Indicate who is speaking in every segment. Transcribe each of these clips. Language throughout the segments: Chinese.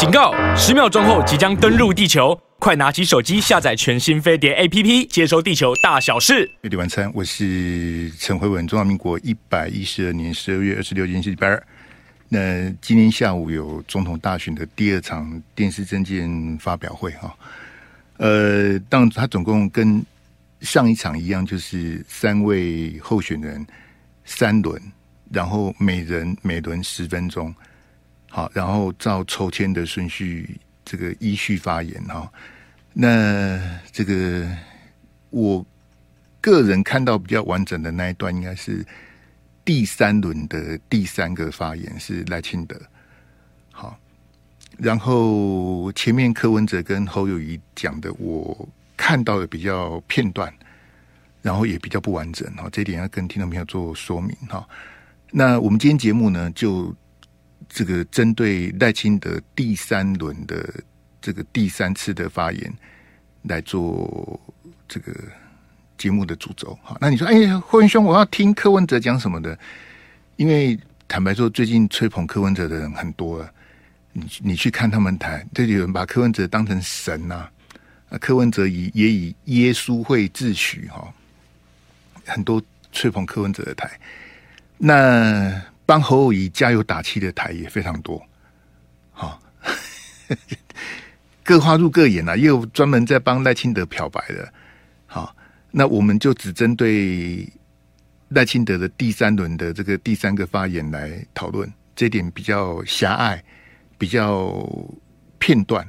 Speaker 1: 警告！十秒钟后即将登陆地球，快拿起手机下载全新飞碟 APP，接收地球大小事。
Speaker 2: 飞碟晚餐，我是陈慧文。中华民国一百一十二年十二月二十六日是礼拜二。那今天下午有总统大选的第二场电视政见发表会哈。呃，当他总共跟上一场一样，就是三位候选人三轮，然后每人每轮十分钟。好，然后照抽签的顺序，这个依序发言哈。那这个我个人看到比较完整的那一段，应该是第三轮的第三个发言是赖清德。好，然后前面柯文哲跟侯友宜讲的，我看到的比较片段，然后也比较不完整哈。这点要跟听众朋友做说明哈。那我们今天节目呢，就。这个针对赖清德第三轮的这个第三次的发言来做这个节目的主轴，好，那你说，哎，霍文兄，我要听柯文哲讲什么的？因为坦白说，最近吹捧柯文哲的人很多了，你你去看他们台，这有人把柯文哲当成神呐，啊，柯文哲以也以耶稣会自诩哈，很多吹捧柯文哲的台，那。帮侯友宜加油打气的台也非常多，好，各花入各眼啊，也有专门在帮赖清德漂白的，好，那我们就只针对赖清德的第三轮的这个第三个发言来讨论，这点比较狭隘，比较片段，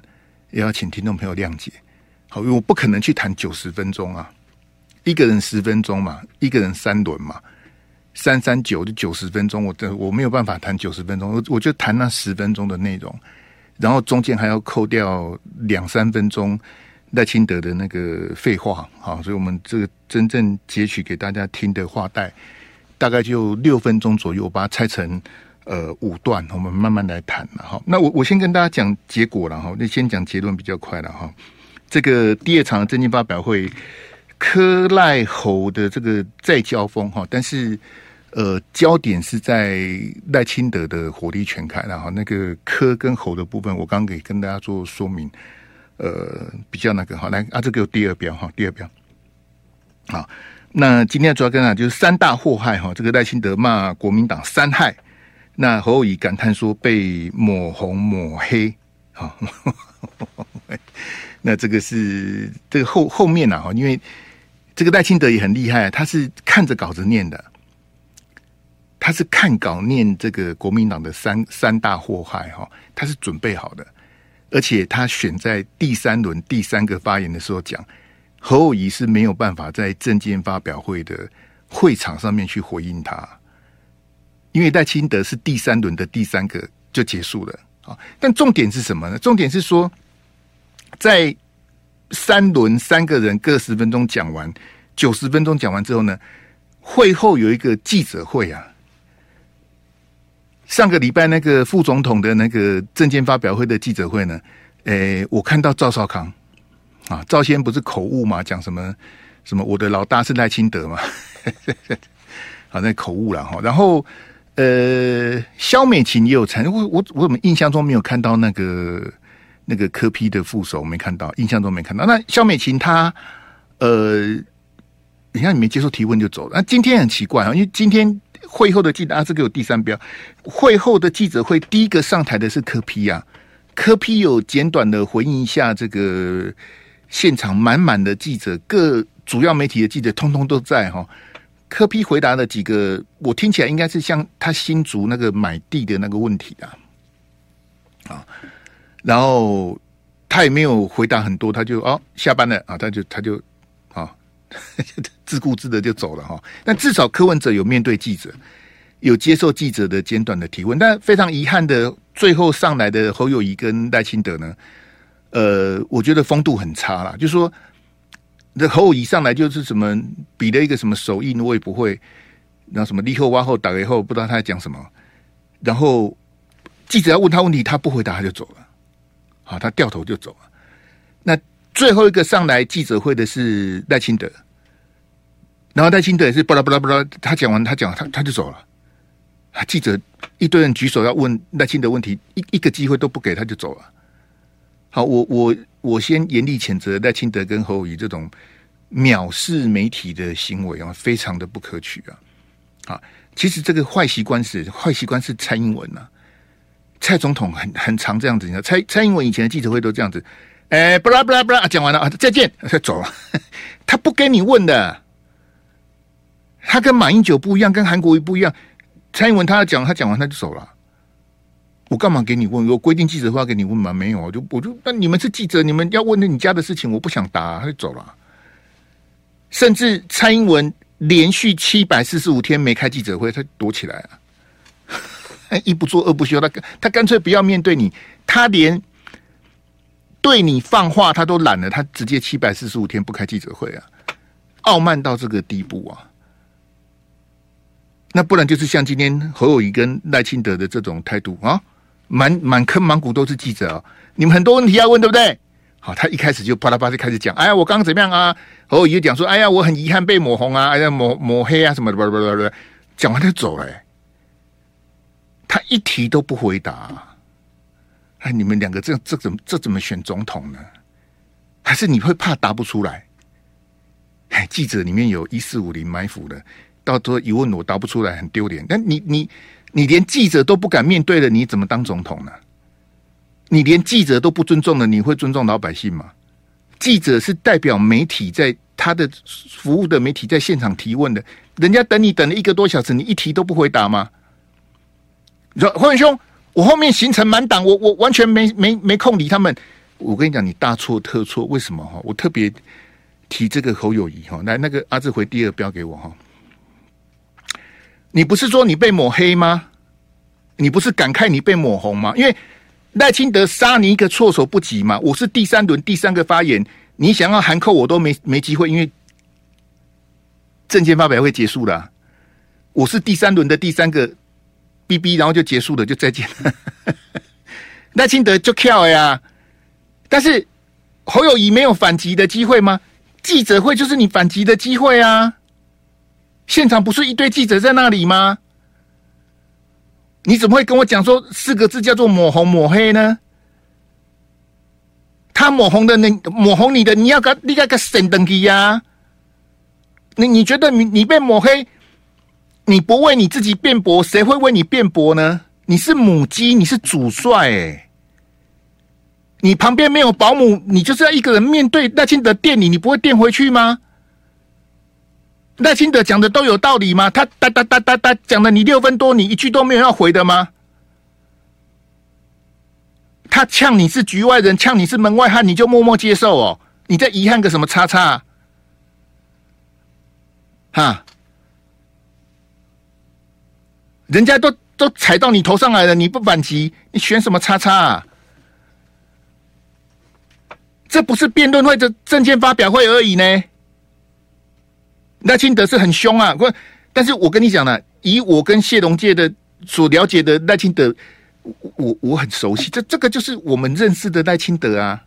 Speaker 2: 也要请听众朋友谅解。好，因为我不可能去谈九十分钟啊，一个人十分钟嘛，一个人三轮嘛。三三九就九十分钟，我的我没有办法谈九十分钟，我我就谈那十分钟的内容，然后中间还要扣掉两三分钟赖清德的那个废话，好，所以我们这个真正截取给大家听的话带，大概就六分钟左右，我把它拆成呃五段，我们慢慢来谈了哈。那我我先跟大家讲结果了哈，那先讲结论比较快了哈。这个第二场的政经发表会。柯赖侯的这个再交锋哈，但是呃，焦点是在赖清德的火力全开，然后那个科跟侯的部分，我刚刚给跟大家做说明，呃，比较那个哈来啊，这个有第二标哈，第二标，好，那今天主要跟啊，就是三大祸害哈，这个赖清德骂国民党三害，那侯友宜感叹说被抹红抹黑，好，那这个是这个后后面啊哈，因为。这个赖清德也很厉害，他是看着稿子念的，他是看稿念这个国民党的三三大祸害哈，他是准备好的，而且他选在第三轮第三个发言的时候讲，侯友仪是没有办法在政见发表会的会场上面去回应他，因为赖清德是第三轮的第三个就结束了啊，但重点是什么呢？重点是说在。三轮三个人各十分钟讲完，九十分钟讲完之后呢，会后有一个记者会啊。上个礼拜那个副总统的那个政见发表会的记者会呢，诶，我看到赵少康啊，赵先不是口误嘛，讲什么什么我的老大是赖清德嘛，好，那口误了哈。然后呃，萧美琴也有参，我我我怎么印象中没有看到那个。那个柯 P 的副手没看到，印象中没看到。那萧美琴她，呃，你看你没接受提问就走了。那今天很奇怪啊，因为今天会后的记者啊，这个有第三标，会后的记者会第一个上台的是柯 P 啊，柯 P 有简短的回应一下这个现场满满的记者，各主要媒体的记者通通都在哈。柯 P 回答了几个，我听起来应该是像他新竹那个买地的那个问题啊，啊。然后他也没有回答很多，他就哦下班了啊，他就他就、自顾自的就走了哈、但至少柯文哲有面对记者，有接受记者的简短的提问。但非常遗憾的，最后上来的侯友宜跟赖清德呢，呃，我觉得风度很差啦。就说，这侯友宜上来就是什么比了一个什么手印，我也不会。然后什么立后挖后打了以后，不知道他在讲什么。然后记者要问他问题，他不回答，他就走了。好，他掉头就走了。那最后一个上来记者会的是赖清德，然后赖清德也是巴拉巴拉巴拉，他讲完他讲他他就走了。啊，记者一堆人举手要问赖清德问题，一一个机会都不给，他就走了。好，我我我先严厉谴责赖清德跟侯友宜这种藐视媒体的行为啊，非常的不可取啊！啊，其实这个坏习惯是坏习惯是蔡英文呐、啊，蔡总统很很常这样子，你知道蔡蔡英文以前的记者会都这样子，哎，不啦不啦不啦，讲完了啊，再见，他走了，他不跟你问的，他跟马英九不一样，跟韩国瑜不一样，蔡英文他要讲，他讲完他就走了。我干嘛给你问？我规定记者会要给你问吗？没有，我就我就那你们是记者，你们要问的你家的事情，我不想答，他就走了。甚至蔡英文连续七百四十五天没开记者会，他躲起来啊！一不做二不休，他他干脆不要面对你，他连对你放话他都懒了，他直接七百四十五天不开记者会啊！傲慢到这个地步啊！那不然就是像今天侯友宜跟赖清德的这种态度啊！满满坑满谷都是记者啊，你们很多问题要问，对不对？好，他一开始就啪啦啪啦就开始讲，哎呀，我刚刚怎么样啊？侯友宜就讲说，哎呀，我很遗憾被抹红啊，哎呀，抹抹黑啊，什么的，不不不不，讲完就走了，他一题都不回答。哎，你们两个这这怎么这怎么选总统呢？还是你会怕答不出来？哎，记者里面有一四五零埋伏的，到时候一问我答不出来，很丢脸。但你你。你连记者都不敢面对了，你怎么当总统呢？你连记者都不尊重了，你会尊重老百姓吗？记者是代表媒体，在他的服务的媒体在现场提问的，人家等你等了一个多小时，你一提都不回答吗？你说霍文兄，我后面行程满档，我我完全没没没空理他们。我跟你讲，你大错特错。为什么哈？我特别提这个侯友谊哈，来那个阿志回第二标给我哈。你不是说你被抹黑吗？你不是感慨你被抹红吗？因为赖清德杀你一个措手不及嘛。我是第三轮第三个发言，你想要函扣我都没没机会，因为证件发表会结束了。我是第三轮的第三个 BB，然后就结束了，就再见了。赖清德就跳呀，但是侯友谊没有反击的机会吗？记者会就是你反击的机会啊。现场不是一堆记者在那里吗？你怎么会跟我讲说四个字叫做抹红抹黑呢？他抹红的，你抹红你的，你要个你要个神登基呀？你你觉得你你被抹黑，你不为你自己辩驳，谁会为你辩驳呢？你是母鸡，你是主帅哎、你旁边没有保姆，你就是要一个人面对赖清德电你，你不会电回去吗？赖清德讲的都有道理吗？他哒哒哒哒哒讲的你六分多，你一句都没有要回的吗？他呛你是局外人，呛你是门外汉，你就默默接受哦？你在遗憾个什么叉叉啊？哈，人家都都踩到你头上来了，你不反击，你选什么叉叉啊？这不是辩论会的证件发表会而已呢。赖清德是很凶啊，不，但是我跟你讲呢，以我跟谢龙介的所了解的赖清德，我我很熟悉，这这个就是我们认识的赖清德啊。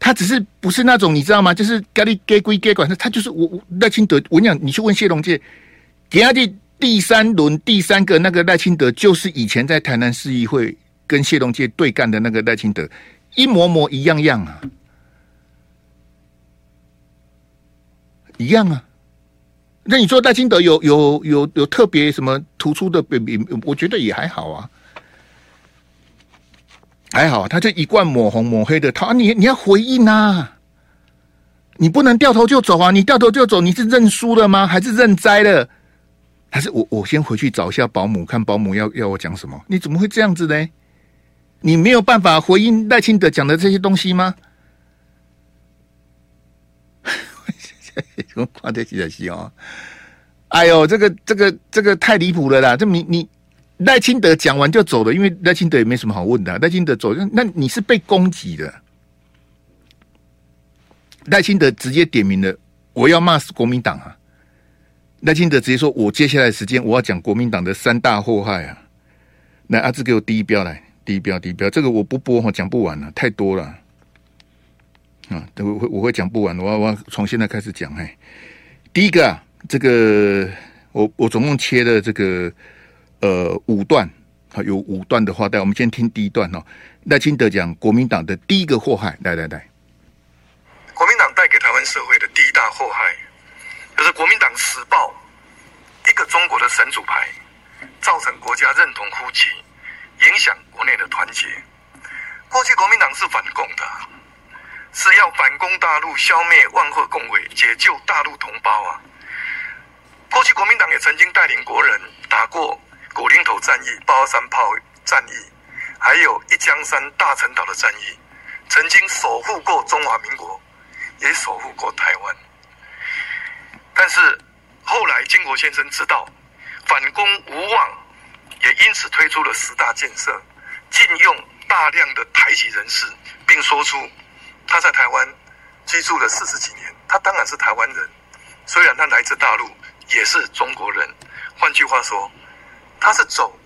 Speaker 2: 他只是不是那种你知道吗？就是咖喱给归给管，他他就是我赖清德。我跟你讲，你去问谢龙介，给他的第三轮第三个那个赖清德，就是以前在台南市议会跟谢龙介对干的那个赖清德，一模模一样样啊。一样啊，那你说赖清德有有有有特别什么突出的？我觉得也还好啊，还好，他就一贯抹红抹黑的，他你你要回应啊，你不能掉头就走啊，你掉头就走，你是认输了吗？还是认栽了？还是我我先回去找一下保姆，看保姆要要我讲什么？你怎么会这样子呢？你没有办法回应赖清德讲的这些东西吗？我夸得起来哦！哎呦，这个这个这个太离谱了啦！这你你赖清德讲完就走了，因为赖清德也没什么好问的。赖清德走，那你是被攻击的。赖清德直接点名了，我要骂死国民党啊！赖清德直接说，我接下来时间我要讲国民党的三大祸害啊！来，阿志给我第一标来，第一标，第一标，这个我不播哈，讲不完了，太多了。啊，等会我会讲不完，我要我要从现在开始讲。嘿，第一个啊，这个我我总共切了这个呃五段好，有五段的话带，我们先听第一段哦。赖清德讲国民党的第一个祸害，来来来，
Speaker 3: 国民党带给台湾社会的第一大祸害，可是国民党死报一个中国的神主牌，造成国家认同枯竭，影响国内的团结。过去国民党是反共的，是要反攻大陆，消灭万壑共匪，解救大陆同胞啊。过去国民党也曾经带领国人打过。古林头战役、八二三炮战役，还有一江山、大陈岛的战役，曾经守护过中华民国，也守护过台湾。但是后来经国先生知道反攻无望，也因此推出了十大建设，禁用大量的台籍人士，并说出他在台湾居住了四十几年，他当然是台湾人，虽然他来自大陆，也是中国人。换句话说。他是走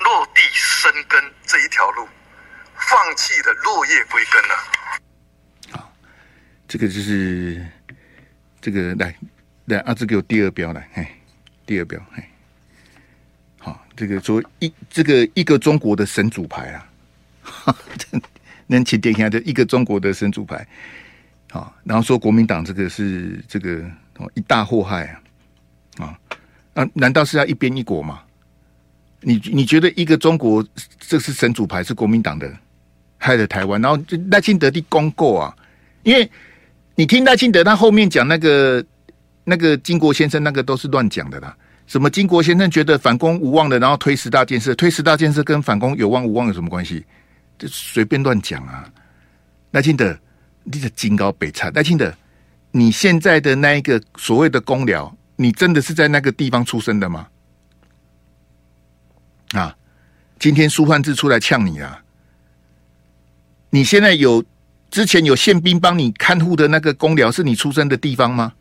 Speaker 3: 落地生根这一条路，放弃了落叶归根了。
Speaker 2: 好，这个就是这个来来，阿志给我第二标来，嘿，第二标，嘿，好，这个说一这个一个中国的神主牌啊，能起点一下，就一个中国的神主牌，好，然后说国民党这个是这个一大祸害啊，啊，啊，难道是要一边一国吗？你你觉得一个中国这是神主牌是国民党的害了台湾，然后赖清德的公告啊，因为你听赖清德他后面讲那个那个经国先生那个都是乱讲的啦，什么经国先生觉得反攻无望的，然后推十大建设，推十大建设跟反攻有望无望有什么关系？就随便乱讲啊！赖清德，你的金高北差，赖清德，你现在的那一个所谓的公僚，你真的是在那个地方出生的吗？啊！今天苏焕智出来呛你啊！你现在有之前有宪兵帮你看护的那个公僚是你出生的地方吗？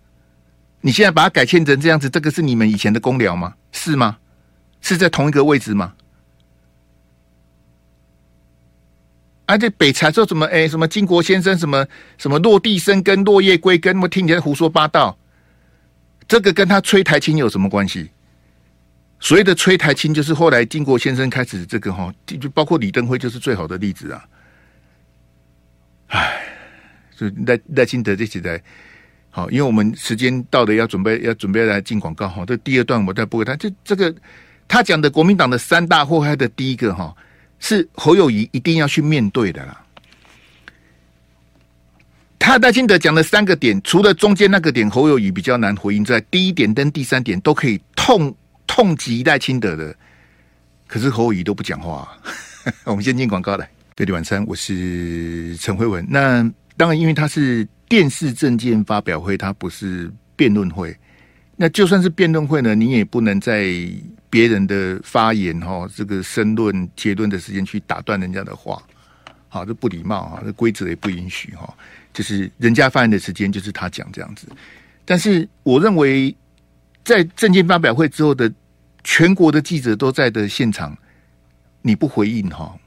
Speaker 2: 你现在把它改签成这样子，这个是你们以前的公寮吗？是吗？是在同一个位置吗？而、且北柴说什么？哎，什么经国先生什么什么落地生根、落叶归根，我听起来胡说八道。这个跟他吹台青有什么关系？所谓的吹台青，就是后来经国先生开始这个哈，就包括李登辉就是最好的例子啊。唉，就赖赖清德这起来，好，因为我们时间到了，要准备要准备来进广告哈。这第二段我再播给他，这这个他讲的国民党的三大祸害的第一个哈，是侯友宜一定要去面对的啦。他戴清德讲的三个点，除了中间那个点侯友宜比较难回应之外，第一点跟第三点都可以痛。痛击戴清德的，可是侯友宜都不讲话、我们先进广告来，对对晚餐，我是陈慧文。那当然，因为他是电视政见发表会，它不是辩论会。那就算是辩论会呢，你也不能在别人的发言哈，这个申论结论的时间去打断人家的话，好，这不礼貌啊，这规则也不允许哈。就是人家发言的时间，就是他讲这样子。但是我认为。在政见发表会之后的全国的记者都在的现场，你不回应哈，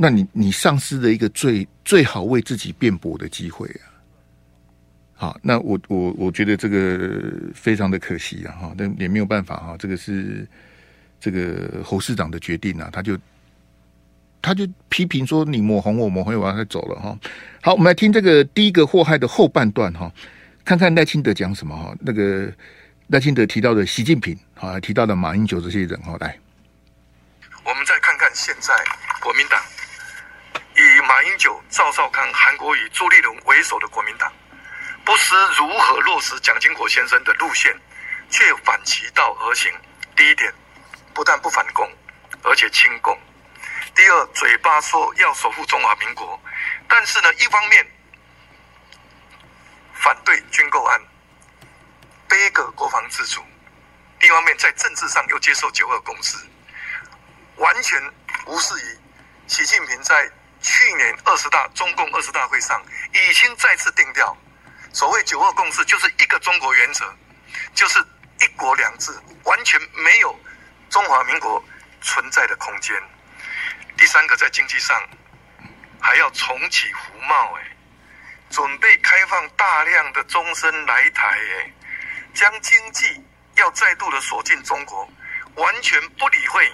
Speaker 2: 那你你丧失了一个最最好为自己辩驳的机会啊！好，那我我我觉得这个非常的可惜啊！哈，但也没有办法哈，这个是这个侯市长的决定啊，他就他就批评说你抹红我抹红我，他走了哈。好，我们来听这个第一个祸害的后半段哈。看看赖清德讲什么哈？那个赖清德提到的习近平啊，提到的马英九这些人哈，来，
Speaker 3: 我们再看看现在国民党以马英九、赵少康、韩国瑜、朱立伦为首的国民党，不知如何落实蒋经国先生的路线，却反其道而行。第一点，不但不反共，而且亲共；第二，嘴巴说要守护中华民国，但是呢，一方面。反对军购案，背个国防自主，另一方面在政治上又接受九二共识，完全无视于习近平在去年二十大中共二十大会上已经再次定调，所谓九二共识就是一个中国原则，就是一国两制，完全没有中华民国存在的空间。第三个在经济上还要重启服贸，哎。准备开放大量的终身来台，哎，将经济要再度的锁进中国，完全不理会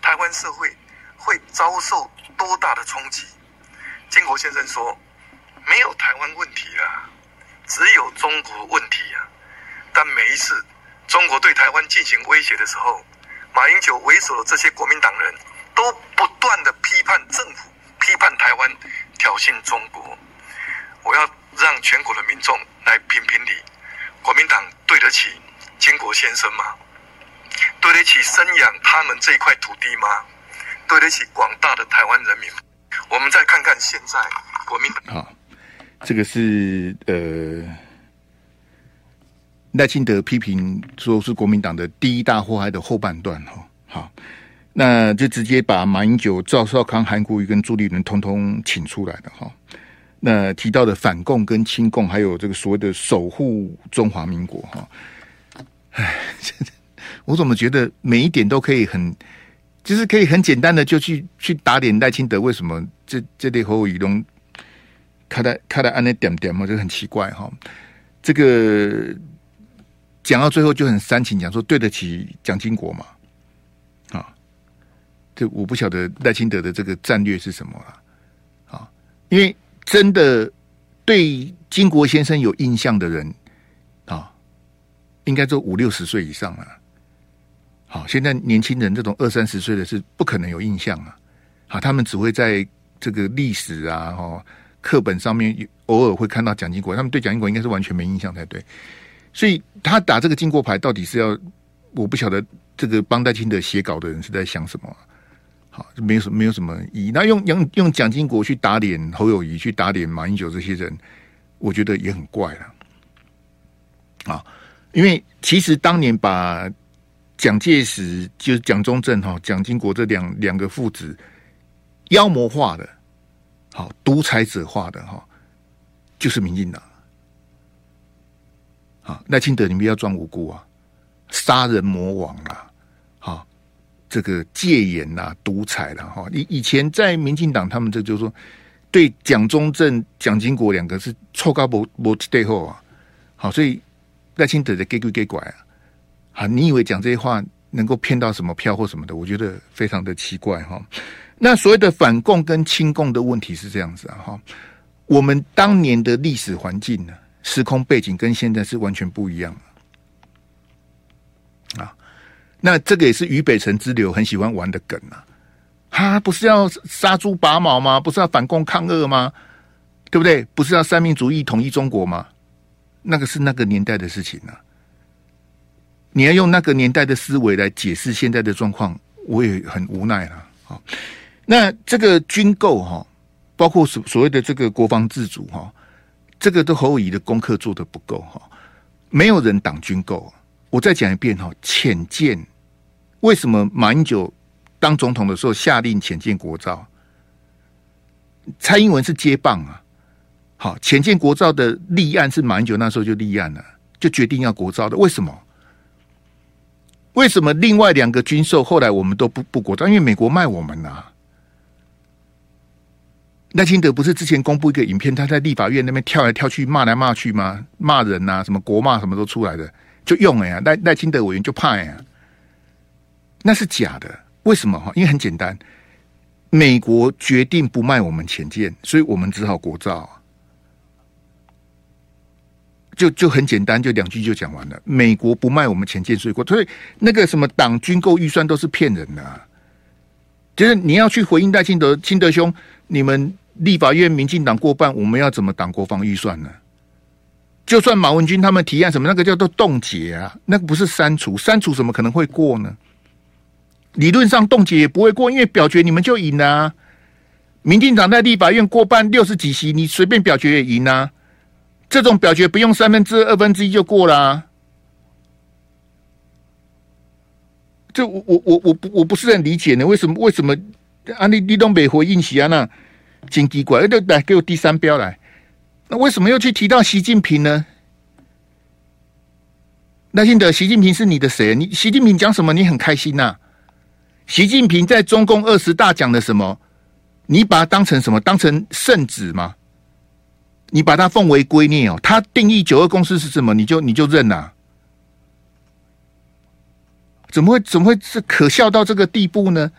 Speaker 3: 台湾社会会遭受多大的冲击？金国先生说：“没有台湾问题啊，只有中国问题啊。”但每一次中国对台湾进行威胁的时候，马英九为首的这些国民党人都不断的批判政府、批判台湾、挑衅中国。我要让全国的民众来评评理：国民党对得起金国先生吗？对得起生养他们这块土地吗？对得起广大的台湾人民？我们再看看现在国民党。
Speaker 2: 好，这个是呃赖清德批评说是国民党的第一大祸害的后半段哈。好，那就直接把马英九、赵少康、韩国瑜跟朱立伦通通请出来了哈。那提到的反共跟亲共，还有这个所谓的守护中华民国哈。哎，我怎么觉得每一点都可以很，就是可以很简单的就去去打脸赖清德？为什么这这类侯友宜拢看来看来按那点点嘛，就很奇怪哈。这个讲到最后就很煽情，讲说对得起蒋经国嘛。啊，这我不晓得赖清德的这个战略是什么了啊？因为真的对经国先生有印象的人啊。应该都五六十岁以上了。好，现在年轻人这种二三十岁的是不可能有印象啊。好，他们只会在这个历史啊、哈课本上面偶尔会看到蒋经国，他们对蒋经国应该是完全没印象才对。所以他打这个经国牌，到底是要我不晓得这个帮赖清德写稿的人是在想什么、好，没有什么没有什么意义。那用用用蒋经国去打脸侯友宜，去打脸马英九这些人，我觉得也很怪了。啊。因为其实当年把蒋介石就是蒋中正哈蒋经国这两两个父子妖魔化的，好独裁者化的哈，就是民进党。好，赖清德你们要装无辜啊，杀人魔王啊，好这个戒严呐，独裁了哈。以以前在民进党，他们这就是说对蒋中正、蒋经国两个是臭高不不对后啊，好所以。赖清德的给鬼给拐啊！啊，你以为讲这些话能够骗到什么票或什么的？我觉得非常的奇怪哈。那所谓的反共跟亲共的问题是这样子啊哈。我们当年的历史环境呢，时空背景跟现在是完全不一样啊。那这个也是于北辰之流很喜欢玩的梗啊。他不是要杀猪拔毛吗？不是要反共抗俄吗？对不对？不是要三民主义统一中国吗？那个是那个年代的事情啊！你要用那个年代的思维来解释现在的状况，我也很无奈了。好，那这个军购哈，包括所所谓的这个国防自主哈，这个都侯友宜的功课做得不够哈。没有人挡军购。我再讲一遍哈，浅见为什么马英九当总统的时候下令潜舰国造？蔡英文是接棒啊。好，浅见国造的立案是马英九那时候就立案了，就决定要国造的。为什么？为什么另外两个军售后来我们都不不国造？因为美国卖我们呐、啊。赖清德不是之前公布一个影片，他在立法院那边跳来跳去骂来骂去吗？骂人呐、什么国骂什么都出来的，就用哎呀，赖赖清德委员就怕呀，那是假的。为什么？哈，因为很简单，美国决定不卖我们潜舰，所以我们只好国造。就就很简单，就两句就讲完了。美国不卖我们潜舰，所以过，所以那个什么党军购预算都是骗人的啊。就是你要去回应戴清德，清德兄，你们立法院民进党过半，我们要怎么党国防预算呢？就算马文君他们提案什么，那个叫做冻结啊，那个不是删除，删除怎么可能会过呢？理论上冻结也不会过，因为表决你们就赢了。民进党在立法院过半六十几席，你随便表决也赢啊。这种表决不用三分之二、分之一就过啦啊。这我我我我不我不是很理解呢，为什么为什么啊？你你都没回应习啊？那金鸡怪，来来给我第三标来。那为什么又去提到习近平呢？赖清德，习近平是你的谁？你习近平讲什么？你很开心呐、啊？习近平在中共二十大讲的什么？你把它当成什么？当成圣旨吗？你把它奉为圭臬哦，他定义九二共识是什么，你就你就认呐、啊？怎么会怎么会是可笑到这个地步呢？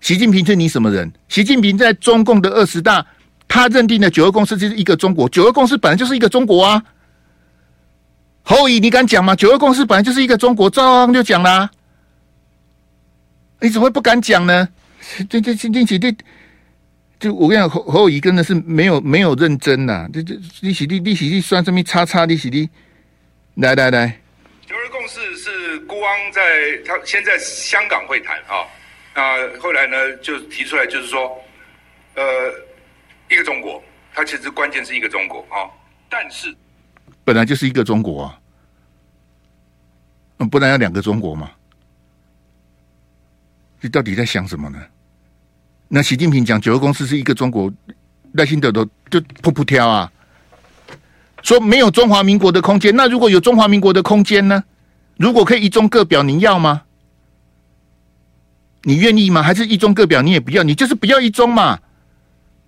Speaker 2: 习近平是你什么人？习近平在中共的二十大，他认定的九二共识就是一个中国，九二共识本来就是一个中国啊。侯乙，你敢讲吗？九二共识本来就是一个中国，赵少康就讲啦。你怎么会不敢讲呢？这这这这这，就我跟你讲，侯侯乙真的是没有没有认真呐、啊。这这利息利利息利算这么叉叉利息利，来来来，
Speaker 4: 九二共识是孤汪在他先在香港会谈啊。那后来呢，就提出来，就是说，呃，一个中国，它其实关键是一个中国啊，但是
Speaker 2: 本来就是一个中国啊，嗯，不然要两个中国吗？你到底在想什么呢？那习近平讲九二共识是一个中国，赖清德都就噗噗挑啊，说没有中华民国的空间。那如果有中华民国的空间呢？如果可以一中各表，你要吗？你愿意吗？还是一中各表你也不要？你就是不要一中嘛。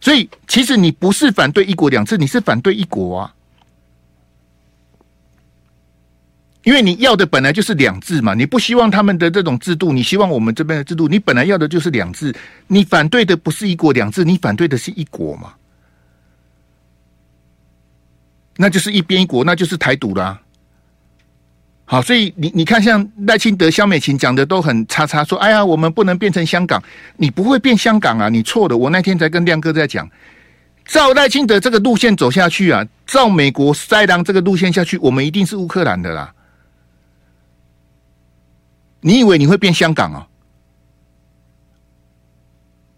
Speaker 2: 所以其实你不是反对一国两制，你是反对一国啊。因为你要的本来就是两制嘛，你不希望他们的这种制度，你希望我们这边的制度，你本来要的就是两制，你反对的不是一国两制，你反对的是一国嘛。那就是一边一国，那就是台独啦。好，所以你你看，像赖清德、萧美琴讲的都很叉叉，说：“哎呀，我们不能变成香港，你不会变香港啊，你错的。”我那天才跟亮哥在讲，照赖清德这个路线走下去啊，照美国塞狼这个路线下去，我们一定是乌克兰的啦。你以为你会变香港啊？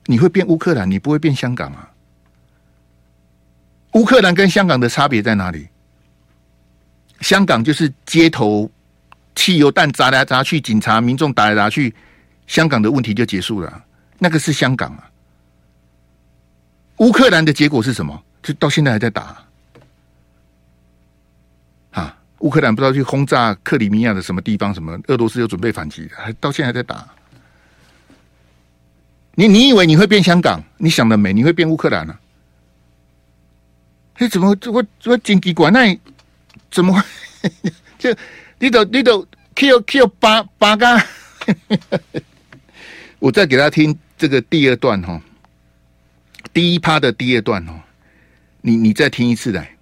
Speaker 2: 你会变乌克兰，你不会变香港啊？乌克兰跟香港的差别在哪里？香港就是街头。汽油弹砸来砸去，警察、民众打来打去，香港的问题就结束了。那个是香港啊。乌克兰的结果是什么？就到现在还在打。乌克兰不知道去轰炸克里米亚的什么地方，什么俄罗斯又准备反击，还到现在还在打。你你以为你会变香港？你想得美，你会变乌克兰呢、啊？哎，怎么我我经济管那怎么会 就？你都你都 Q Q 八八嘎，我再给他听这个第二段哈，第一趴的第二段哦，你你再听一次来。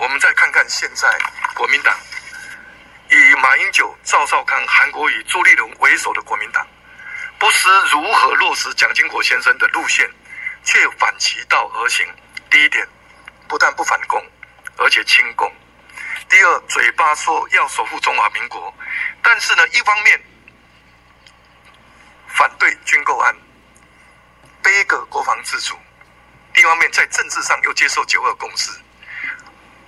Speaker 3: 我们再看看现在国民党以马英九、赵少康、韩国瑜、朱立伦为首的国民党，不思如何落实蒋经国先生的路线，却反其道而行。第一点，不但不反共，而且亲共。第二，嘴巴说要守护中华民国，但是呢，一方面反对军购案，背个国防自主；另一方面在政治上又接受九二共识，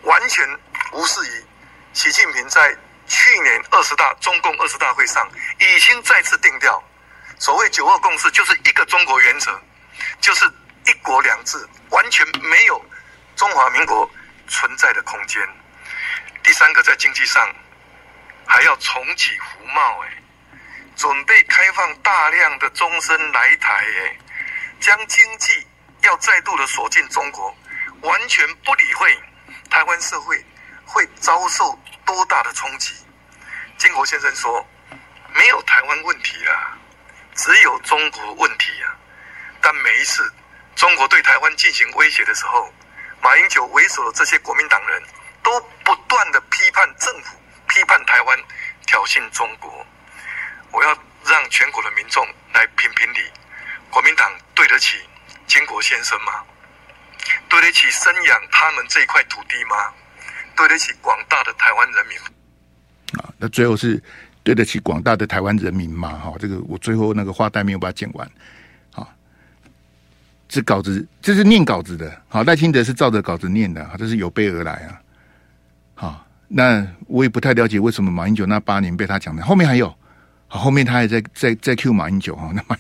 Speaker 3: 完全无视于习近平在去年二十大中共二十大会上已经再次定调，所谓九二共识就是一个中国原则，就是一国两制，完全没有中华民国存在的空间。第三个，在经济上还要重启服贸，哎，准备开放大量的终身来台，哎，将经济要再度的锁进中国，完全不理会台湾社会会遭受多大的冲击。经国先生说，没有台湾问题啦，只有中国问题啊。但每一次中国对台湾进行威胁的时候，马英九为首的这些国民党人。都不断的批判政府，批判台湾，挑衅中国。我要让全国的民众来评评理，国民党对得起经国先生吗？对得起生养他们这块土地吗？对得起广大的台湾人民？
Speaker 2: 啊，那最后是对得起广大的台湾人民吗？哈，这个我最后那个话带没有把它剪完。好，这稿子这是念稿子的，好，赖清德是照着稿子念的，这是有备而来啊。好，那我也不太了解为什么马英九那八年被他讲的，后面还有，好，后面他还在在在 Q 马英九哈，那马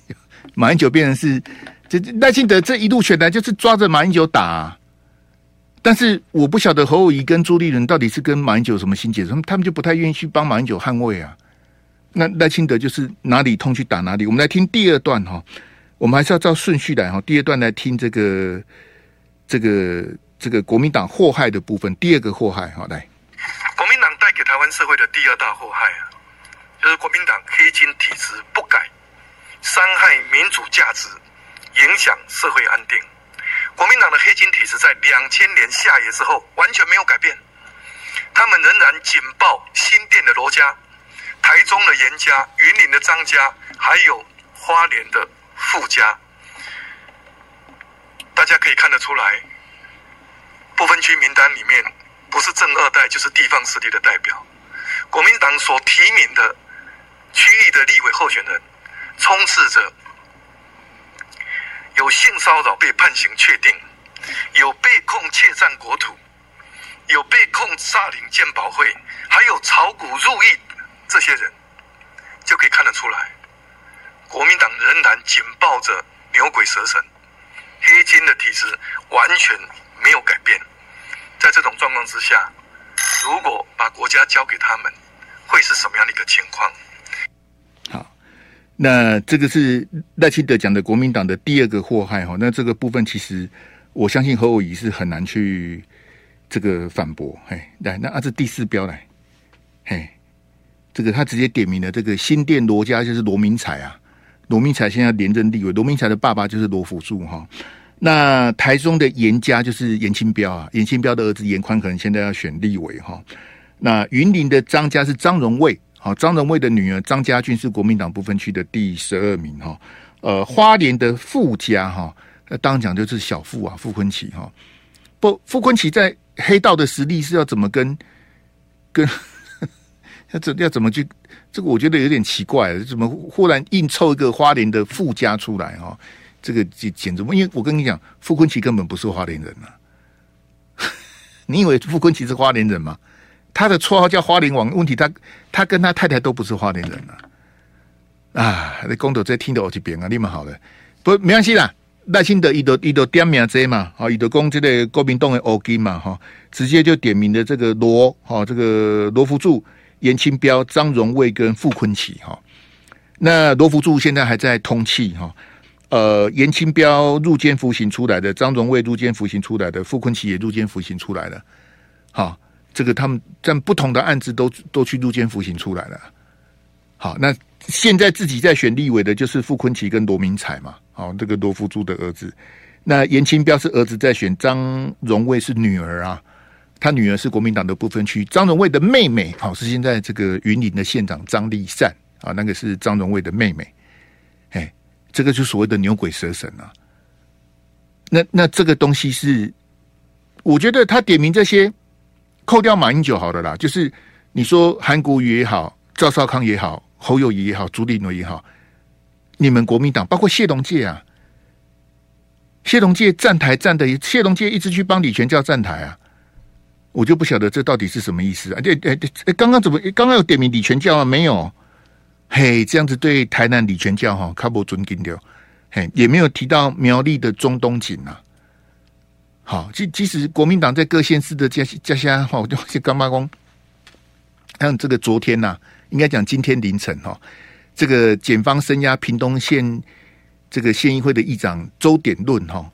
Speaker 2: 马英九变成是这赖清德这一路选来就是抓着马英九打，但是我不晓得侯友宜跟朱立伦到底是跟马英九有什么心结，他们他们就不太愿意去帮马英九捍卫啊。那赖清德就是哪里痛去打哪里。我们来听第二段哈，我们还是要照顺序来哈，第二段来听这个这个。这个国民党祸害的部分，第二个祸害，好来，
Speaker 3: 国民党带给台湾社会的第二大祸害啊，就是国民党黑金体制不改，伤害民主价值，影响社会安定。国民党的黑金体制在两千年下野之后完全没有改变，他们仍然紧抱新店的罗家、台中的严家、云林的张家，还有花莲的傅家。大家可以看得出来，不分区名单里面不是正二代就是地方势力的代表。国民党所提名的区域的立委候选人，充斥着。有性骚扰被判刑确定，有被控窃占国土，有被控诈领健保会，还有炒股入狱，这些人就可以看得出来，国民党仍然紧抱着牛鬼蛇神、黑金的体制，完全没有改变。在这种状况之下，如果把国家交给他们，会是什么样的一个情况？
Speaker 2: 那这个是赖清德讲的国民党的第二个祸害哈，那这个部分其实我相信侯友宜是很难去这个反驳。嘿，来，那啊这第四标来，嘿，这个他直接点名了这个新店罗家就是罗明才啊，罗明才现在连任立委，罗明才的爸爸就是罗福助哈。那台中的严家就是严清标啊，严清标的儿子严宽可能现在要选立委哈。那云林的张家是张荣卫。好，张荣卫的女儿张家俊是国民党不分区的第十二名哈。呃，花莲的傅家哈，当讲就是小傅啊，傅坤奇哈。不，傅坤奇在黑道的实力是要怎么跟跟要怎要怎么去？这个我觉得有点奇怪，怎么忽然硬凑一个花莲的傅家出来哈？这个简简直，因为我跟你讲，傅坤奇根本不是花莲人啊。你以为傅坤奇是花莲人吗？他的绰号叫花莲王，问题他他跟他太太都不是花莲人啊！啊，那公投在听到我这边啊，你们好了，不没关系啦。赖清德一都一都点名这嘛，好，一都讲这个国民党的欧金嘛，哈，直接就点名的这个罗，哈，这个罗福柱、颜清标、张荣卫跟傅崐萁，哈。那罗福柱现在还在通气，哈，呃，颜清标入监服刑出来的，张荣卫入监服刑出来的，傅崐萁也入监服刑出来了，好。这个他们在不同的案子都都去入监服刑出来了。好，那现在自己在选立委的就是傅崐萁跟罗明才嘛。好，这个罗福珠的儿子。那严清标是儿子在选，张荣卫是女儿啊。他女儿是国民党的不分区，张荣卫的妹妹好是现在这个云林的县长张立善啊，那个是张荣卫的妹妹。哎，这个就所谓的牛鬼蛇神啊。那那这个东西是，我觉得他点名这些。扣掉马英九好了啦，就是你说韩国瑜也好，赵少康也好，侯友宜也好，朱立伦也好，你们国民党包括谢龙介啊，谢龙介站台站的，谢龙介一直去帮李全教站台啊，我就不晓得这到底是什么意思啊？对对对，刚刚怎么刚刚有点名李全教啊？没有，嘿，这样子对台南李全教哈，卡不尊敬掉，嘿，也没有提到苗栗的中东锦啊。好，即即使国民党在各县市的家家乡哈，我就去干嘛工？像这个昨天呐、啊，应该讲今天凌晨哈，这个检方声押屏东县这个县议会的议长周典论哈，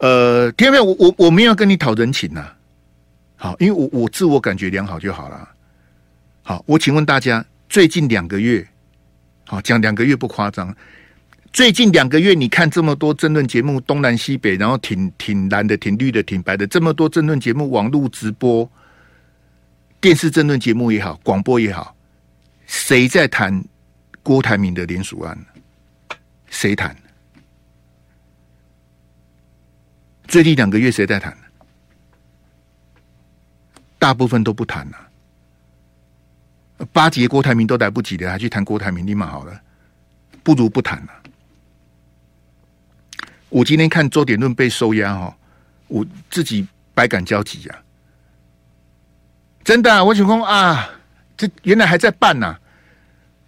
Speaker 2: 呃，听到没有？我我我没有跟你讨人情呐、啊，好，因为我我自我感觉良好就好了。好，我请问大家，最近两个月，好讲两个月不夸张。最近两个月，你看这么多政论节目，东南西北，然后挺挺蓝的，挺绿的，挺白的，这么多政论节目，网络直播、电视政论节目也好，广播也好，谁在谈郭台铭的联署案？谁谈？最近两个月谁在谈？大部分都不谈了、啊。巴结郭台铭都来不及的，还去谈郭台铭，立马好了，不如不谈了。我今天看周典论被收押哈，我自己百感交集呀、啊，真的、我想说啊，这原来还在办呐、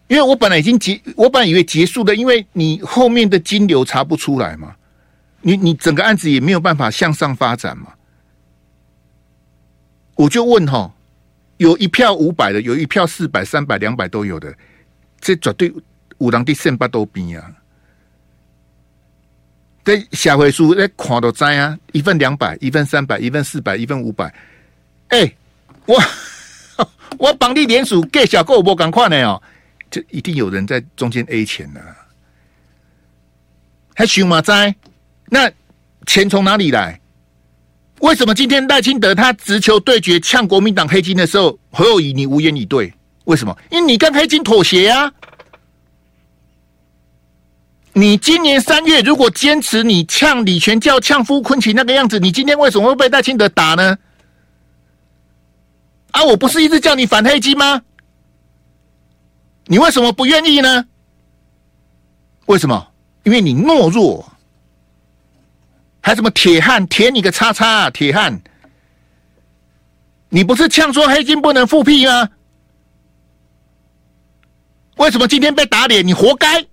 Speaker 2: 因为我本来已经结，我本来以为结束了，因为你后面的金流查不出来嘛，你你整个案子也没有办法向上发展嘛，我就问哈，有一票五百的，有一票四百、三百、两百都有的，这绝对五郎第三百都比啊。在下回书在看到知啊，一份两百，一份三百，一份四百，一份五百。哎，我 我绑定连署给小购，我赶快呢哦，就一定有人在中间 A 钱的。还熊马灾？那钱从哪里来？为什么今天赖清德他直球对决呛国民党黑金的时候，侯友宜你无言以对？为什么？因为你跟黑金妥协啊！你今年三月如果坚持你呛李全教、呛傅崐萁那个样子，你今天为什么会被戴清德打呢？啊，我不是一直叫你反黑金吗？你为什么不愿意呢？为什么？因为你懦弱。还什么铁汉？铁你个叉叉啊！铁汉，你不是呛说黑金不能复辟吗？为什么今天被打脸？你活该！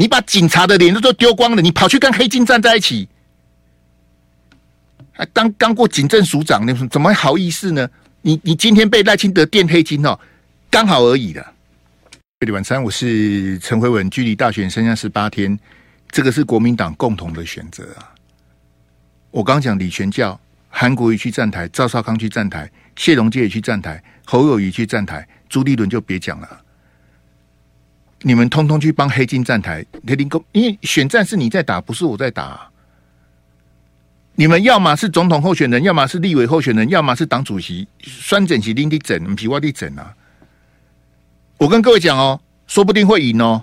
Speaker 2: 你把警察的脸都都丢光了，你跑去跟黑金站在一起，还当当过警政署长，你怎么好意思呢？你你今天被赖清德电黑金哦，刚好而已的。晚餐，我是陈辉文，距离大选剩下十八天，这个是国民党共同的选择啊。我刚讲李全教、韩国瑜去站台，赵少康去站台，谢龙介也去站台，侯友宜去站台，朱立伦就别讲了。你们通通去帮黑金站台，黑金公，因为选战是你在打，不是我在打。你们要么是总统候选人，要么是立委候选人，要么是党主席，酸整齐拎的整，皮外的整啊。我跟各位讲哦，说不定会赢哦，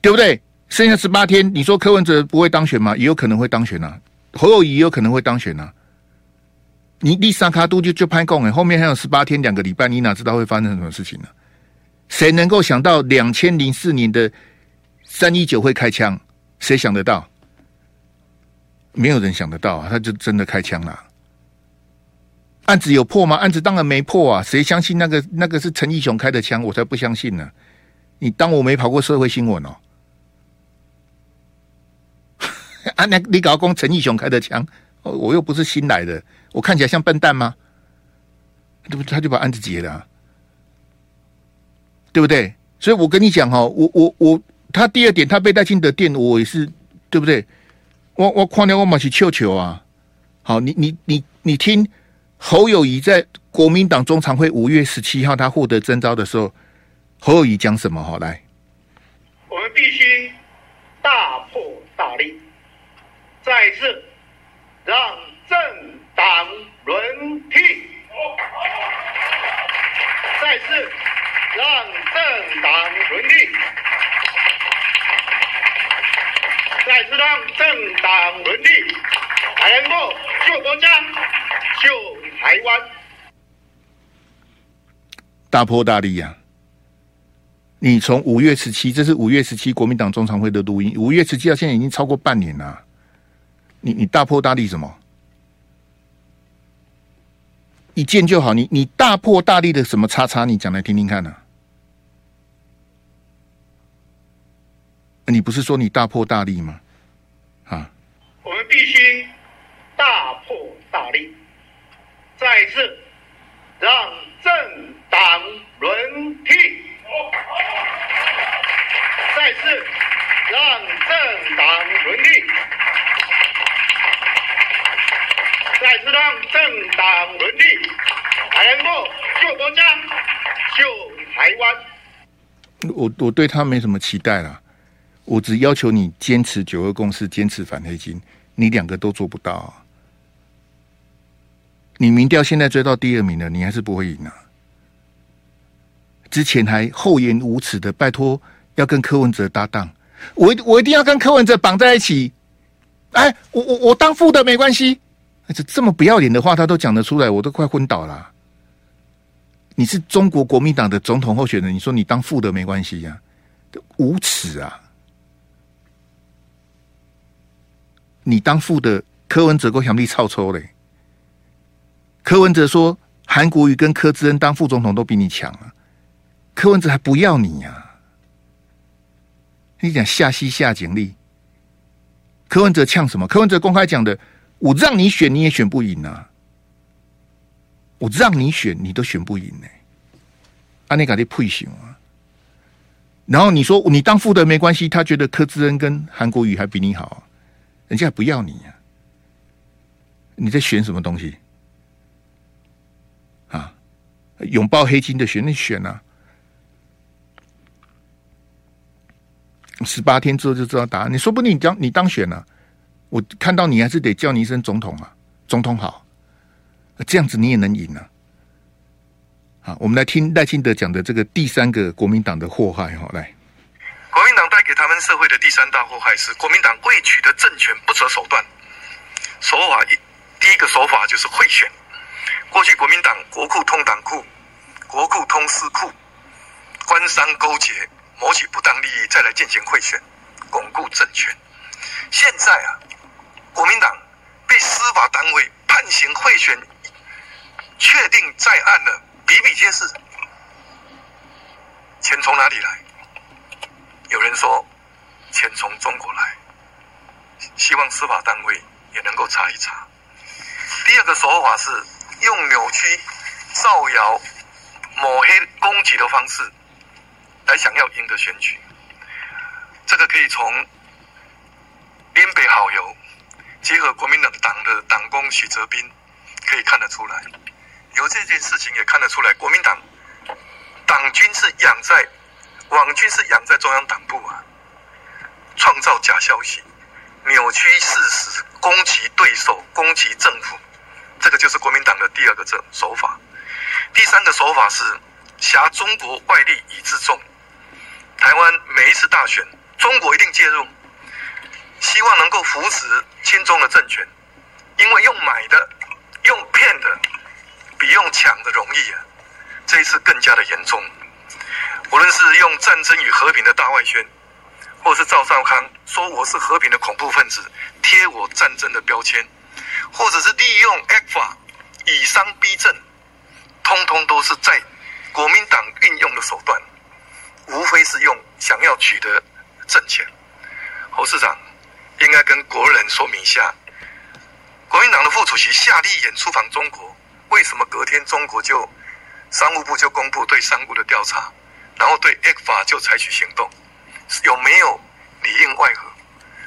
Speaker 2: 对不对？剩下十八天，你说柯文哲不会当选吗？也有可能会当选啊，侯友宜也有可能会当选啊。你第三卡都就就拍供哎，后面还有十八天两个礼拜，你哪知道会发生什么事情呢？谁能够想到两千零四年的三一九会开枪？谁想得到？没有人想得到啊！他就真的开枪了。案子有破吗？案子当然没破啊！谁相信那个那个是陈义雄开的枪？我才不相信呢！你当我没跑过社会新闻哦？啊，那你搞公陈义雄开的枪，我又不是新来的，我看起来像笨蛋吗？对不？他就把案子结了。对不对？所以我跟你讲哈，我我我，他第二点，他被赖清德电，我也是对不对？我我夸了我马去球球啊！好，你你你你听侯友宜在国民党中常会五月十七号他获得征召的时候，侯友宜讲什么？好来，
Speaker 5: 我们必须大破大立，再次让政党轮替，再次。让政党轮替，再次让政党轮替，才能够救国家、救台湾。
Speaker 2: 大破大立呀！你从五月十七，这是五月十七国民党中常会的录音。五月十七到现在已经超过半年了，你你大破大立什么？一件就好，你你大破大立的什么叉叉？你讲来听听看呢、啊？你不是说你大破大立吗？啊！
Speaker 5: 我们必须大破大立，再次让政党轮替，再次让政党轮替。再次让政党轮替，才能够救国家、救台湾。
Speaker 2: 我我对他没什么期待啦，我只要求你坚持九二共识，坚持反黑金，你两个都做不到。你民调现在追到第二名了，你还是不会赢啊。之前还厚颜无耻的拜托要跟柯文哲搭档，我我一定要跟柯文哲绑在一起。哎，我我我当副的没关系。这这么不要脸的话，他都讲得出来，我都快昏倒了。你是中国国民党的总统候选人，你说你当副的没关系呀？无耻啊！你当副的，柯文哲够想力操抽嘞。柯文哲说，韩国瑜跟柯志恩当副总统都比你强啊，柯文哲还不要你呀？你讲下西下警力，柯文哲呛什么？柯文哲公开讲的。我让你选，你也选不赢啊！我让你选，你都选不赢呢、欸。安内嘎的配型啊！然后你说你当副的没关系，他觉得柯志恩跟韩国瑜还比你好、啊，人家不要你呀、你在选什么东西？啊！拥抱黑金的选，你选啊！十八天之后就知道答案。你说不定你当你当选了，我看到你还是得叫你一声总统啊，总统好，这样子你也能赢啊。好，我们来听赖清德讲的这个第三个国民党的祸害哈，来，
Speaker 3: 国民党给他们社会的第三大祸害是国民党为取得政权不择手段，手法一第一个手法就是贿选。过去国民党国库通党库，国库通私库，官商勾结，谋取不当利益，再来进行贿选，巩固政权。现在啊，国民党被司法单位判刑贿选，确定在案了，比比皆是。钱从哪里来？有人说钱从中国来，希望司法单位也能够查一查。第二个手法是。用扭曲、造谣、抹黑、攻击的方式来想要赢得选举，这个可以从林北好友结合国民党党的党工许哲斌可以看得出来。由这件事情也看得出来，国民党党军是养在网军是养在中央党部啊，创造假消息、扭曲事实、攻击对手、攻击政府。这个就是国民党的第二个这手法，第三个手法是挟中国外力以自重。台湾每一次大选，中国一定介入，希望能够扶持亲中的政权，因为用买的、用骗的，比用抢的容易啊。这一次更加的严重，无论是用战争与和平的大外宣，或是赵少康说我是和平的恐怖分子，贴我战争的标签。或者是利用 ECFA 以商逼政，通通都是在国民党运用的手段，无非是用想要取得政权。侯市长应该跟国人说明一下，国民党的副主席夏立言出访中国，为什么隔天中国就商务部就公布对商务的调查，然后对 ECFA 就采取行动，有没有里应外合？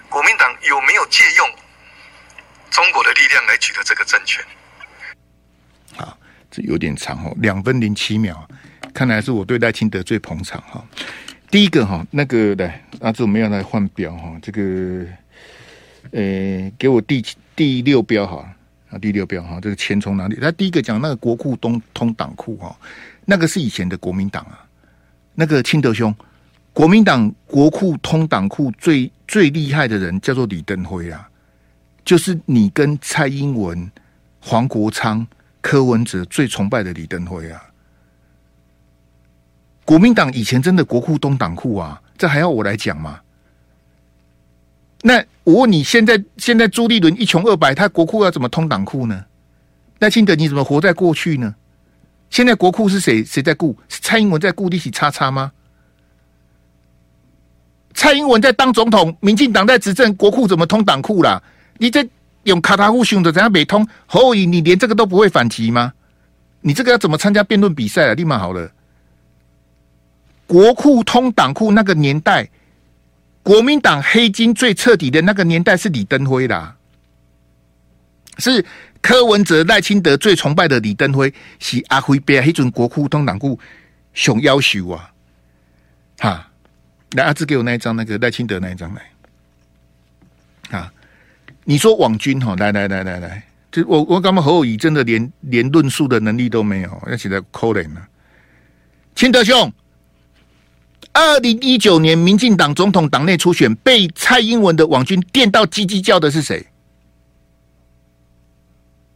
Speaker 3: 国民党有没有借用？中国的力量来取得这个政权。
Speaker 2: 好，这有点长哦，两分零七秒，看来是我对赖清德最捧场哈。第一个哈，那个来，阿志我们要来换标哈，这个，呃，给我第第六标哈，啊，第六标哈，这个钱从哪里？他第一个讲那个国库东通党库哈，那个是以前的国民党啊，那个清德兄，国民党国库通党库最最厉害的人叫做李登辉啊。就是你跟蔡英文、黄国昌、柯文哲最崇拜的李登辉啊！国民党以前真的国库东党库啊，这还要我来讲吗？那我问你，现在现在朱立伦一穷二白，他国库要怎么通党库呢？赖清德你怎么活在过去呢？现在国库是谁谁在顾？是蔡英文在顾利息叉叉吗？蔡英文在当总统，民进党在执政，国库怎么通党库啦？你这用卡塔户兄的怎样没通？侯友，你连这个都不会反击吗？你这个要怎么参加辩论比赛啊？立马好了，国库通党库那个年代，国民党黑金最彻底的那个年代是李登辉啦，是柯文哲、赖清德最崇拜的李登辉，是阿辉别黑准国库通党库熊要求啊！哈，来阿志给我那一张，那个赖清德那一张来，啊。你说网军哈，来来来来来，就我我感觉侯友宜真的连连论述的能力都没有，要起来可怜了。清德兄，二零一九年民进党总统党内初选被蔡英文的网军电到叽叽叫的是谁？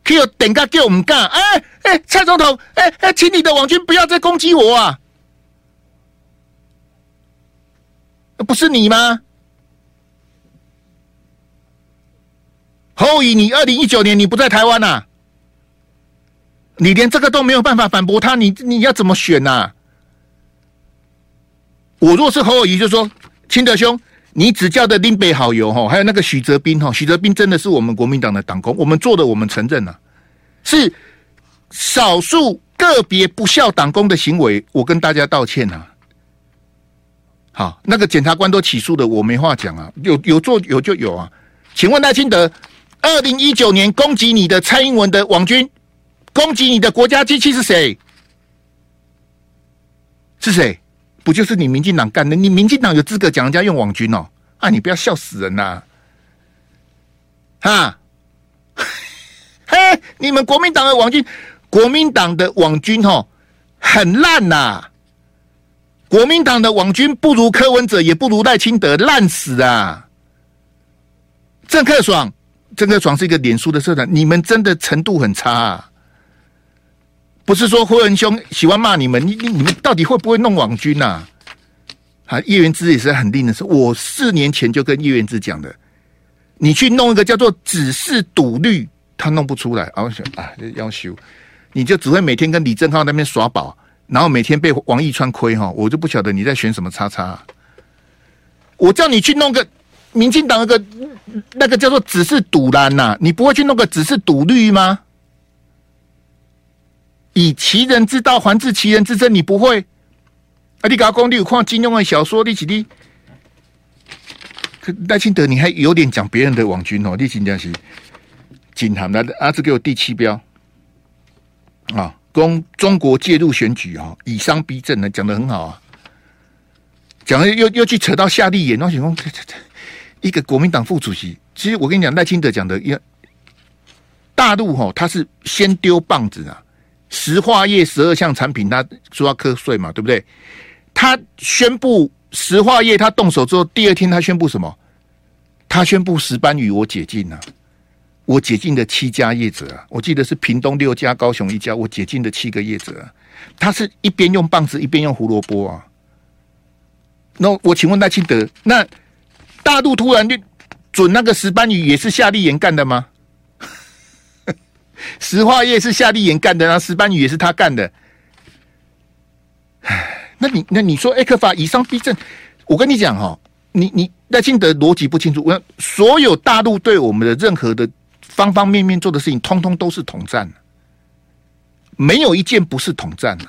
Speaker 2: 可以等个给我们干？哎哎，蔡总统，哎哎，请你的网军不要再攻击我啊！不是你吗？侯乙，你二零一九年你不在台湾呐、啊？你连这个都没有办法反驳他，你你要怎么选呐、啊？我若是侯友宜，就说清德兄，你指教的林北好友哈，还有那个许哲斌哈，许哲斌真的是我们国民党的党工，我们做的我们承认了，是少数个别不孝党工的行为，我跟大家道歉啊。好，那个检察官都起诉的，我没话讲啊，有有做有就有啊，请问赖清德。二零一九年攻击你的蔡英文的网军，攻击你的国家机器是谁？是谁？不就是你民进党干的？你民进党有资格讲人家用网军哦？啊，你不要笑死人呐！啊，嘿，你们国民党的网军，国民党的网军哦，很烂呐！国民党的网军不如柯文哲，也不如赖清德，烂死啊！郑克爽，郑克爽是一个脸书的社长，你们真的程度很差！不是说辉文兄喜欢骂你们，你你你们到底会不会弄网军呐、啊？啊，叶元之也是很令的是，我四年前就跟叶元之讲的，你去弄一个叫做只是赌率，他弄不出来。啊，我想啊，要修，你就只会每天跟李正浩那边耍宝，然后每天被王义川亏哈，我就不晓得你在选什么叉叉、啊。我叫你去弄个民进党那个那个叫做只是赌蓝呐，你不会去弄个只是赌绿吗？以其人之道还治其人之身，你不会？啊，你搞公，你有看金庸的小说，你起立。赖清德，你还有点讲别人的网军哦，你请讲是。金堂来的阿志给我第七标啊，攻中国介入选举啊，以商逼政呢，讲的很好啊。讲了又又去扯到夏立言，那情况，一个国民党副主席，其实我跟你讲，赖清德讲的，要大陆哈，他是先丢棒子啊。石化业十二项产品，他说要课税嘛，对不对？他宣布石化业他动手之后，第二天他宣布什么？他宣布石斑鱼我解禁了，我解禁的七家业者啊，我记得是屏东六家，高雄一家，我解禁的七个业者啊。他是一边用棒子一边用胡萝卜啊。那我请问赖清德，那大陆突然就准那个石斑鱼也是夏立言干的吗？石化业是夏立言干的，然后石斑鱼也是他干的。唉，那你那你说 ECFA 以上逼政，我跟你讲哈，你你赖清德逻辑不清楚。我所有大陆对我们的任何的方方面面做的事情，通通都是统战，没有一件不是统战的。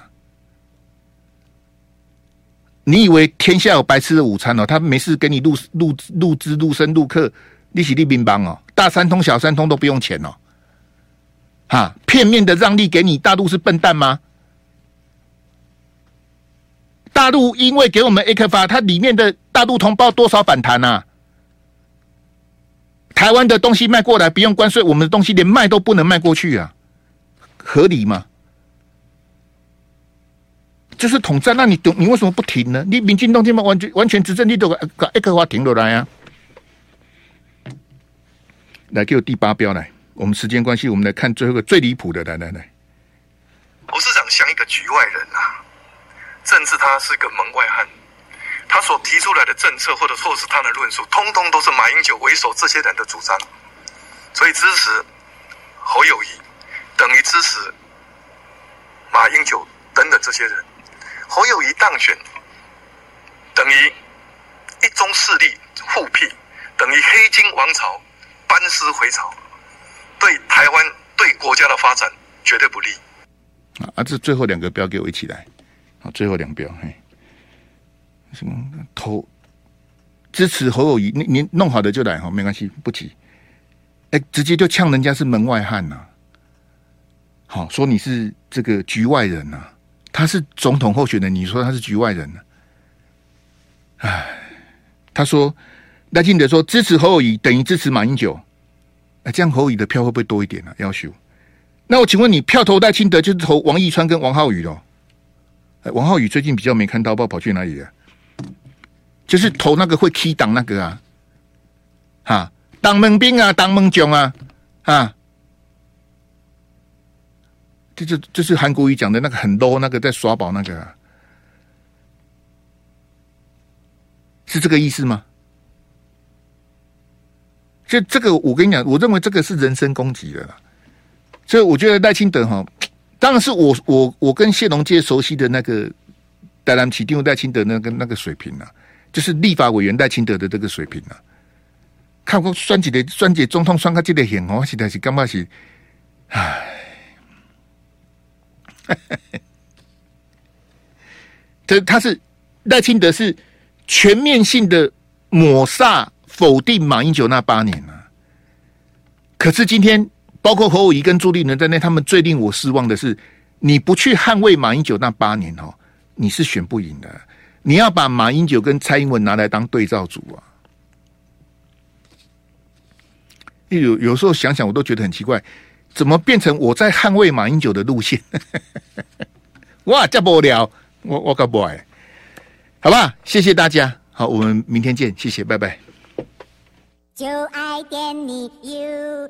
Speaker 2: 你以为天下有白吃的午餐哦？他没事给你录录录资录声录课，利息利兵帮哦，大三通小三通都不用钱哦。哈，片面的让利给你，大陆是笨蛋吗？大陆因为给我们 ECFA，它里面的大陆同胞多少反弹啊？台湾的东西卖过来不用关税，我们的东西连卖都不能卖过去啊，合理吗？就是统战，那你？你为什么不停呢？你民进党这么完全完全执政，你都把 ECFA 停下来啊？来，给我第八标来。我们时间关系，我们来看最后一个最离谱的，来来来，
Speaker 3: 侯市长像一个局外人啊，政治他是个门外汉，他所提出来的政策或者说是他的论述，通通都是马英九为首这些人的主张，所以支持侯友谊等于支持马英九等等这些人，侯友谊当选等于一中势力复辟，等于黑金王朝班师回朝。对台湾、对国家的发展绝对不利。
Speaker 2: 啊，这最后两个标给我一起来。好，最后两标，嘿，什么投支持侯友宜？你你弄好的就来哈，没关系，不急。哎，直接就呛人家是门外汉呐、啊。好，说你是这个局外人呐、啊。他是总统候选人，你说他是局外人呢、啊？哎，他说赖清德说支持侯友宜等于支持马英九。那这样侯友宜的票会不会多一点呢、啊？要求？那我请问你，票投赖清德就是投王义川跟王浩宇喽？王浩宇最近比较没看到，不知道跑去哪里了？就是投那个会 key 党那个啊，哈，党门兵啊，党门将啊，啊，这就就是韩国瑜讲的那个很 low 那个在耍宝那个、啊，是这个意思吗？就这个，我跟你讲，我认为这个是人身攻击的啦。所以我觉得赖清德哈，当然是我我我跟谢龙介熟悉的那个戴兰奇定赖清德那个那个水平啊，就是立法委员赖清德的这个水平啊。看过酸姐的酸姐总统酸卡记得很哦，现在是干嘛是？唉，这他是赖清德是全面性的抹杀。否定马英九那八年啊，可是今天包括侯友宜跟朱立伦在内，他们最令我失望的是，你不去捍卫马英九那八年哦，你是选不赢的。你要把马英九跟蔡英文拿来当对照组啊！有有时候想想，我都觉得很奇怪，怎么变成我在捍卫马英九的路线？哇，这不了，我我搞不爱，好吧？谢谢大家，好，我们明天见，谢谢，拜拜。就爱点你 UFO。